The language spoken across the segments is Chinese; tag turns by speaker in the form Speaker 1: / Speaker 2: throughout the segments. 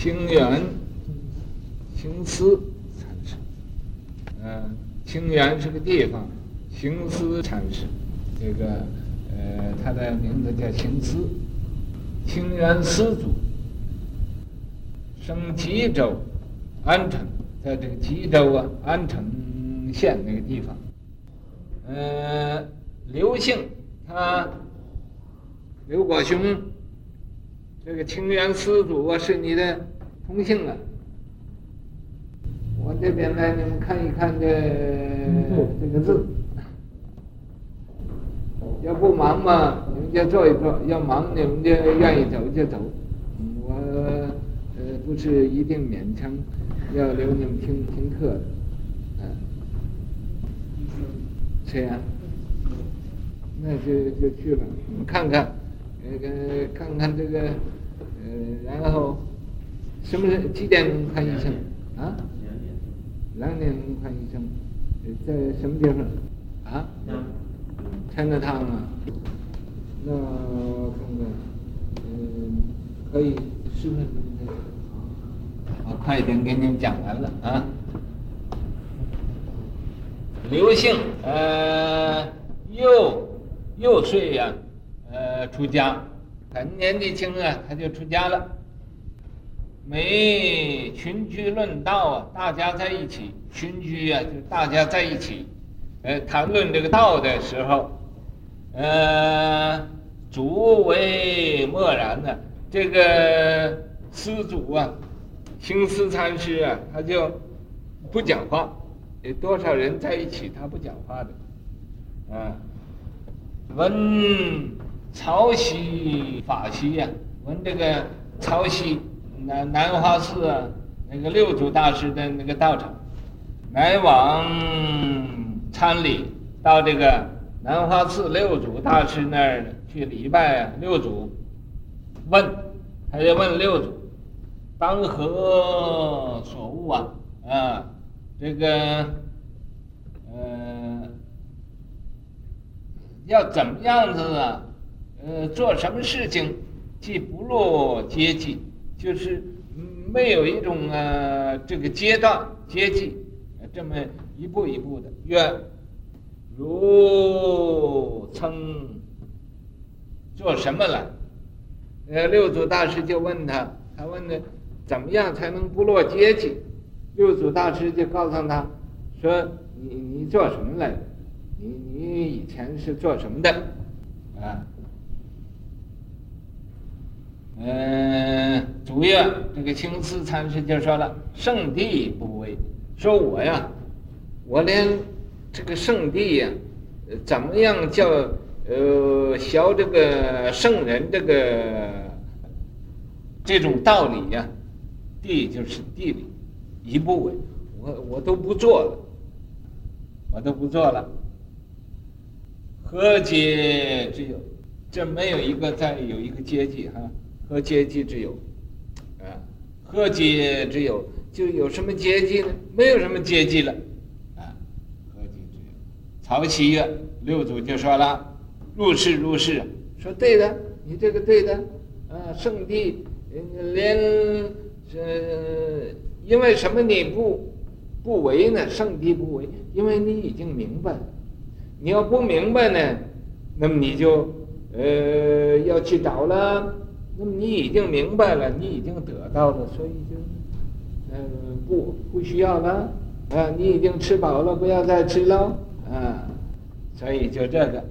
Speaker 1: 清源清思禅师，嗯，清源是个地方，清思禅师，这个呃，他的名字叫清思，清源思祖，生吉州安城，在这个吉州啊安城县那个地方，呃，刘姓，他刘国雄。这个清源思祖啊，是你的同姓啊。我这边来，你们看一看这这个字。要不忙嘛，你们就坐一坐；要忙，你们就愿意走就走。我呃不是一定勉强要留你们听听课的，嗯。谁呀？那就就去了。你们看看，那个看看这个。呃，然后什么几点钟看医生？啊？两点钟看医生，在什么地方？啊？钱德汤啊？那我看看，嗯，可以，是不是？我，快一点给你们讲完了啊。刘姓，呃，又又睡呀，呃，出家。很年纪轻啊，他就出家了。没群居论道啊，大家在一起群居啊，就大家在一起，呃，谈论这个道的时候，呃，足为默然呢。这个思祖啊，清思禅师啊，他就不讲话。有多少人在一起，他不讲话的，啊，闻。曹溪法溪呀，闻这个曹溪南南华寺啊，那个六祖大师的那个道场，来往参礼，到这个南华寺六祖大师那儿去礼拜六祖，问，他就问六祖，当何所悟啊？啊，这个，呃，要怎么样子啊？呃，做什么事情，既不落阶级，就是没有一种呃这个阶段阶级，这么一步一步的。愿如曾做什么了？呃，六祖大师就问他，他问的怎么样才能不落阶级？六祖大师就告诉他，说你你做什么来？你你以前是做什么的？啊？嗯，主要这个青瓷禅师就说了：“圣地不为，说我呀，我连这个圣地呀，怎么样叫呃学这个圣人这个这种道理呀？地就是地理，一不为，我我都不做了，我都不做了。何阶之有？这没有一个再有一个阶级哈。”何阶级之有？啊，何阶之有？就有什么阶级呢？没有什么阶级了，啊，何阶之有？曹溪啊，六祖就说了：“如是如是，说对的，你这个对的，啊，圣谛连呃，因为什么你不不为呢？圣谛不为，因为你已经明白了。你要不明白呢，那么你就呃要去找了。”那么你已经明白了，你已经得到了，所以就，嗯，不不需要了，啊，你已经吃饱了，不要再吃了，啊，所以就这个，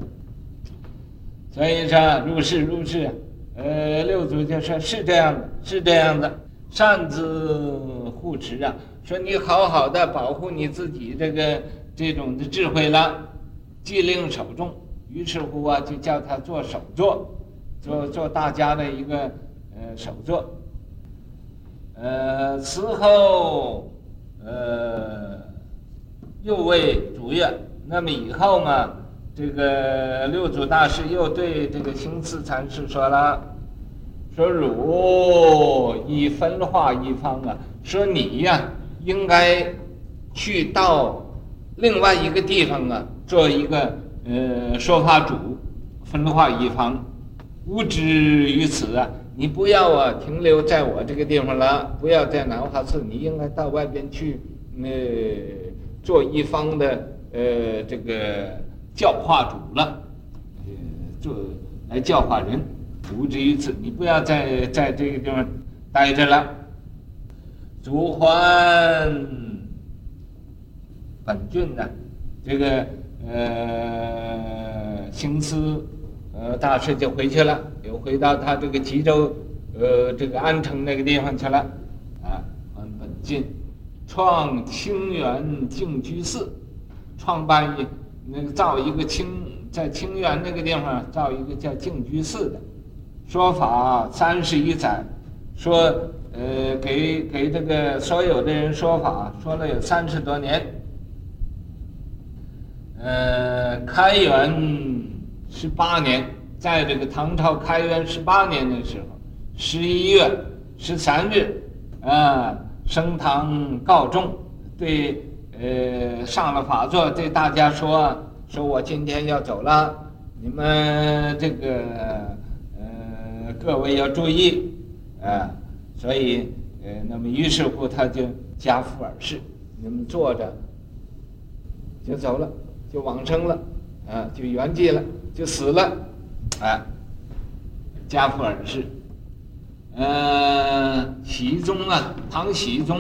Speaker 1: 所以说如是如是，呃，六祖就说是这样的，是这样的，善自护持啊，说你好好的保护你自己这个这种的智慧了，既令首众，于是乎啊，就叫他做首座。做做大家的一个呃首座，呃此后呃又为主业，那么以后嘛，这个六祖大师又对这个清思禅师说了，说汝以分化一方啊，说你呀、应该去到另外一个地方啊，做一个呃说法主，分化一方。无知于此啊，你不要啊停留在我这个地方了，不要在南华寺，你应该到外边去，呃，做一方的呃这个教化主了，呃，做来教化人，无止于此，你不要再在这个地方待着了。主还本郡呢，这个呃行思。呃，大师就回去了，又回到他这个吉州，呃，这个安城那个地方去了，啊，还本进，创清源净居寺，创办一那个造一个清，在清源那个地方造一个叫净居寺的，说法三十一载，说呃给给这个所有的人说法，说了有三十多年，呃，开元。十八年，在这个唐朝开元十八年的时候，十一月十三日，啊，升堂告众，对，呃，上了法座，对大家说，说我今天要走了，你们这个，呃，各位要注意，啊，所以，呃，那么于是乎他就跏趺而逝，你们坐着，就走了，就往生了，啊，就圆寂了。就死了，哎，家父而逝。呃，熹宗啊，唐熹宗，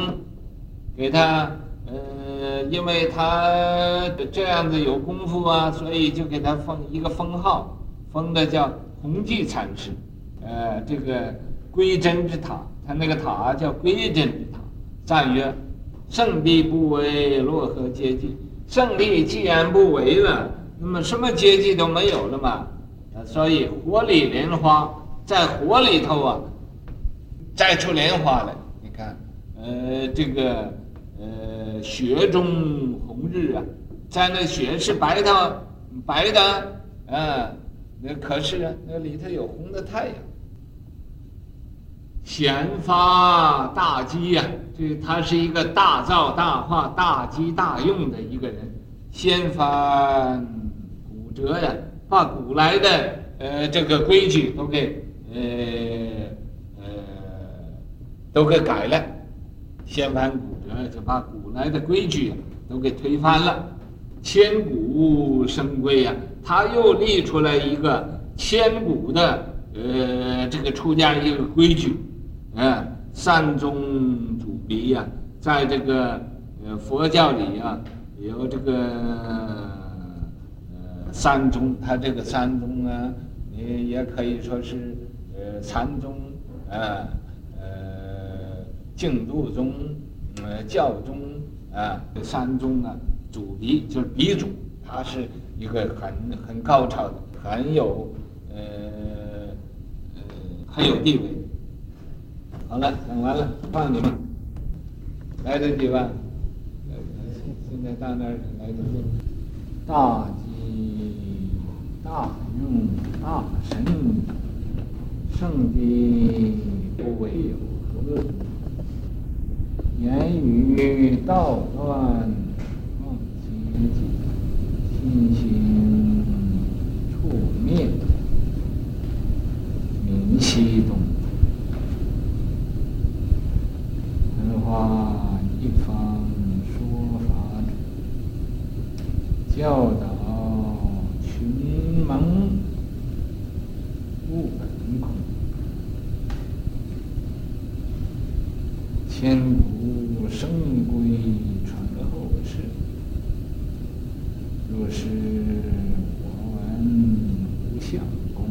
Speaker 1: 给他，呃，因为他这样子有功夫啊，所以就给他封一个封号，封的叫弘济禅师。呃，这个归真之塔，他那个塔叫归真之塔。赞曰：圣地不为，若何阶级？圣地既然不为了。那么什么阶级都没有了嘛？所以火里莲花在火里头啊，摘出莲花来。你看，呃，这个呃，雪中红日啊，在那雪是白的，白的，啊，那可是，那里头有红的太阳。显发大机呀，这他是一个大造大化、大机大用的一个人，掀翻。折呀，把古来的呃这个规矩都给呃呃都给改了，掀翻古折，就把古来的规矩都给推翻了。千古生规呀，他又立出来一个千古的呃这个出家一个规矩，啊，三宗主鼻呀，在这个呃佛教里呀有这个。呃三宗，他这个三宗啊，你也可以说是，呃，禅宗，啊，呃，净土宗，呃，教宗，啊，这三宗啊，祖鼻就是鼻祖，他是一个很很高超的，很有，呃，呃，很有地位。好了，讲完了，放你们，来得及吧？到那儿来得及，大。大用大神，圣地不为有何？言语道断忘阶级，心行处灭，明西东。文化一方教导。千古生规传后世，若是我闻无相公，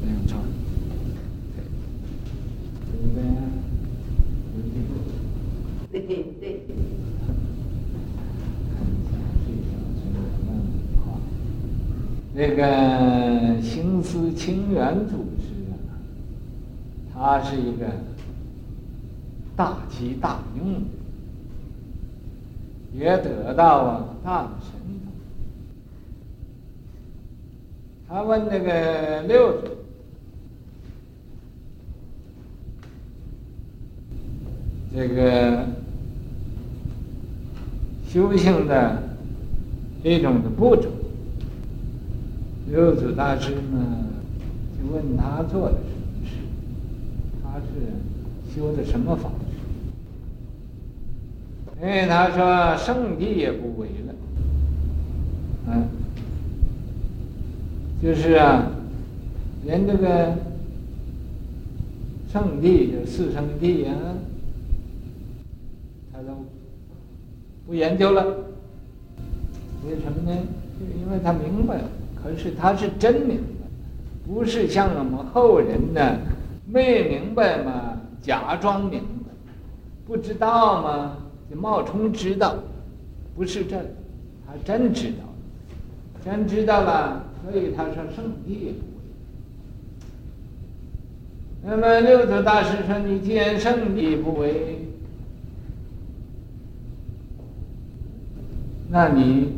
Speaker 1: 这样唱，对不对？对对对。那个行思清源祖师啊，他是一个。大机大用，也得到啊大神通。他问那个六祖，这个修行的一种的步骤。六祖大师呢，就问他做的什么事，他是修的什么法？因为他说圣谛也不为了，嗯，就是啊，连这个圣谛就四圣谛啊，他都不研究了。为什么呢？就因为他明白了，可是他是真明白，不是像我们后人呢，没明白嘛，假装明白，不知道嘛。就冒充知道，不是这，他真知道，真知道了，所以他说圣谛也不。那么六祖大师说：“你既然圣谛不为，那你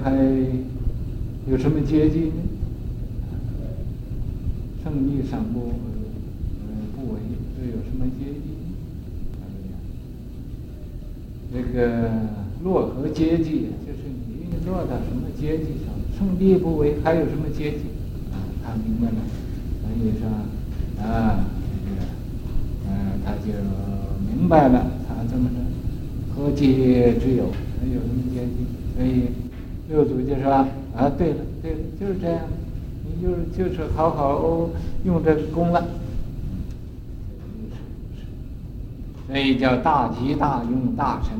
Speaker 1: 还有什么阶级呢？圣谛上不不为，这有什么阶级？”这个落何阶级？就是你落到什么阶级上？圣谛不为，还有什么阶级？啊，他明白了，所以说啊，这个，嗯、他就明白了。他这么说，何阶之有？还有什么阶级？所以六祖就说啊，对了，对了，就是这样，你就是就是好好用这个功了。所以叫大吉大用大神，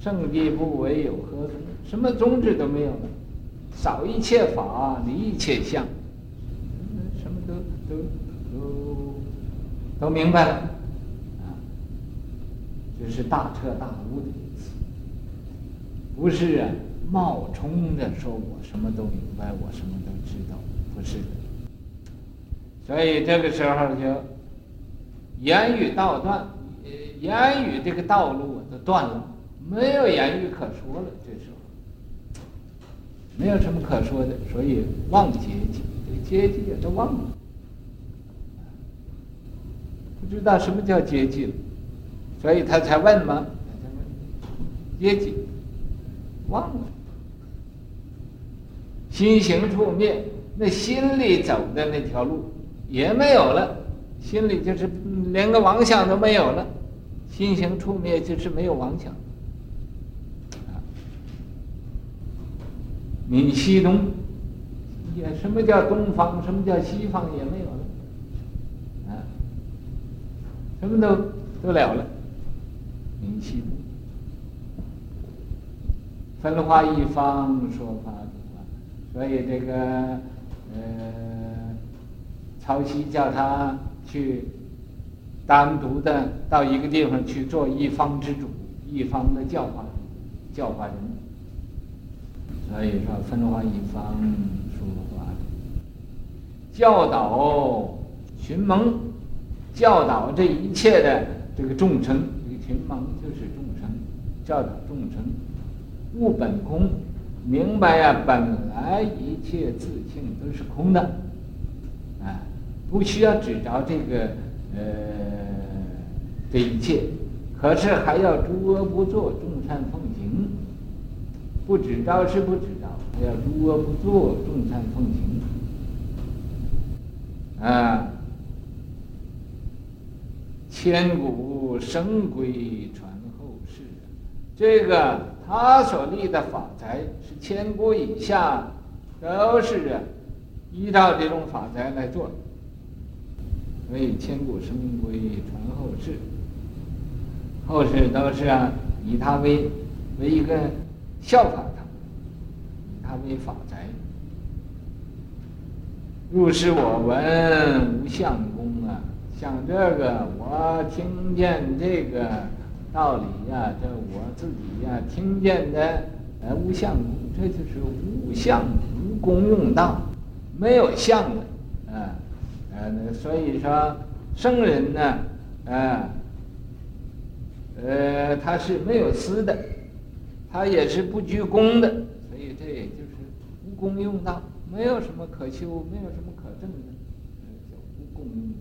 Speaker 1: 圣地不为有何？什么宗旨都没有了，少一切法，离一切相，什么都都都都明白了，啊，这是大彻大悟的意思，不是啊，冒充的说我什么都明白，我什么都知道，不是的。所以这个时候就。言语道断，言语这个道路都断了，没有言语可说了。这时候没有什么可说的，所以忘阶级，这个阶级也都忘了，不知道什么叫阶级了，所以他才问嘛，他才问阶级，忘了，心行处灭，那心里走的那条路也没有了。心里就是连个妄想都没有了，心行处灭就是没有妄想。啊，泯西东，也什么叫东方？什么叫西方？也没有了。啊，什么都都了了，泯西东，分化一方说法，所以这个呃，曹溪叫他。去单独的到一个地方去做一方之主，一方的教化教化人，所以说分化一方说法，教导群蒙，教导这一切的这个众生，这个群蒙就是众生，教导众生悟本空，明白呀、本来一切自性都是空的。啊不需要执着这个，呃，这一切，可是还要诸恶不作，众善奉行。不执着是不执着，还要诸恶不作，众善奉行。啊，千古生归传后世，这个他所立的法宅是千古以下都是啊依照这种法宅来做。所以千古生归传后世，后世都是啊，以他为为一个效法他，以他为法宅。入世我闻无相公啊，像这个我听见这个道理呀、这我自己呀、听见的，呃无相，这就是无相无功用道，没有相的。啊呃，所以说圣人呢，啊，呃，他是没有私的，他也是不居功的，所以这也就是无功用道，没有什么可修，没有什么可证的，叫无功用。